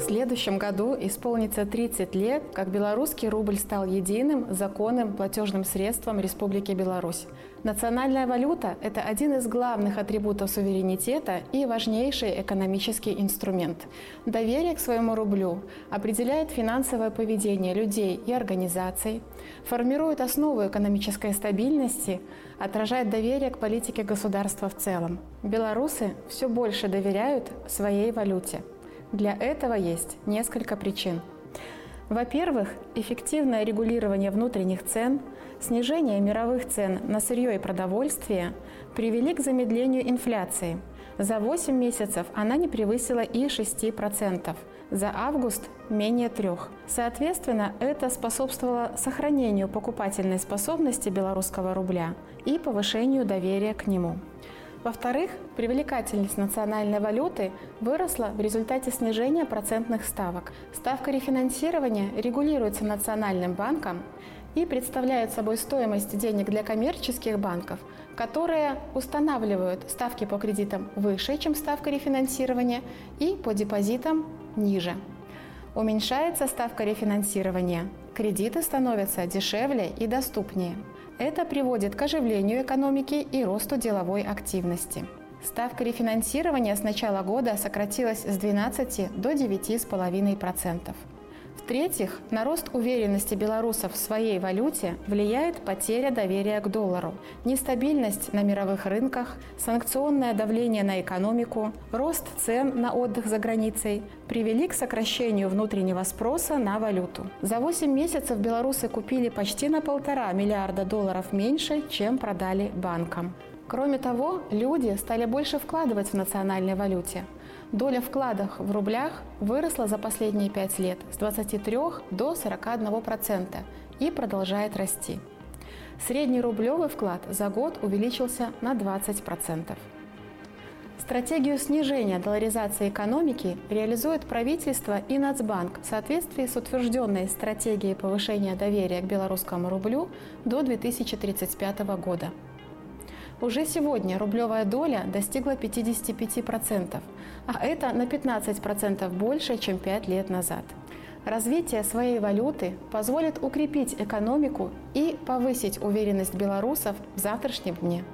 следующем году исполнится 30 лет, как белорусский рубль стал единым законным платежным средством Республики Беларусь. Национальная валюта – это один из главных атрибутов суверенитета и важнейший экономический инструмент. Доверие к своему рублю определяет финансовое поведение людей и организаций, формирует основу экономической стабильности, отражает доверие к политике государства в целом. Белорусы все больше доверяют своей валюте – для этого есть несколько причин. Во-первых, эффективное регулирование внутренних цен, снижение мировых цен на сырье и продовольствие привели к замедлению инфляции. За 8 месяцев она не превысила и 6%, за август – менее 3%. Соответственно, это способствовало сохранению покупательной способности белорусского рубля и повышению доверия к нему. Во-вторых, привлекательность национальной валюты выросла в результате снижения процентных ставок. Ставка рефинансирования регулируется Национальным банком и представляет собой стоимость денег для коммерческих банков, которые устанавливают ставки по кредитам выше, чем ставка рефинансирования, и по депозитам ниже. Уменьшается ставка рефинансирования, кредиты становятся дешевле и доступнее – это приводит к оживлению экономики и росту деловой активности. Ставка рефинансирования с начала года сократилась с 12 до 9,5%. В-третьих, на рост уверенности белорусов в своей валюте влияет потеря доверия к доллару, нестабильность на мировых рынках, санкционное давление на экономику, рост цен на отдых за границей привели к сокращению внутреннего спроса на валюту. За 8 месяцев белорусы купили почти на полтора миллиарда долларов меньше, чем продали банкам. Кроме того, люди стали больше вкладывать в национальной валюте. Доля вкладов в рублях выросла за последние пять лет с 23 до 41% и продолжает расти. Средний рублевый вклад за год увеличился на 20%. Стратегию снижения долларизации экономики реализует правительство и Нацбанк в соответствии с утвержденной стратегией повышения доверия к белорусскому рублю до 2035 года. Уже сегодня рублевая доля достигла 55%, а это на 15% больше, чем 5 лет назад. Развитие своей валюты позволит укрепить экономику и повысить уверенность белорусов в завтрашнем дне.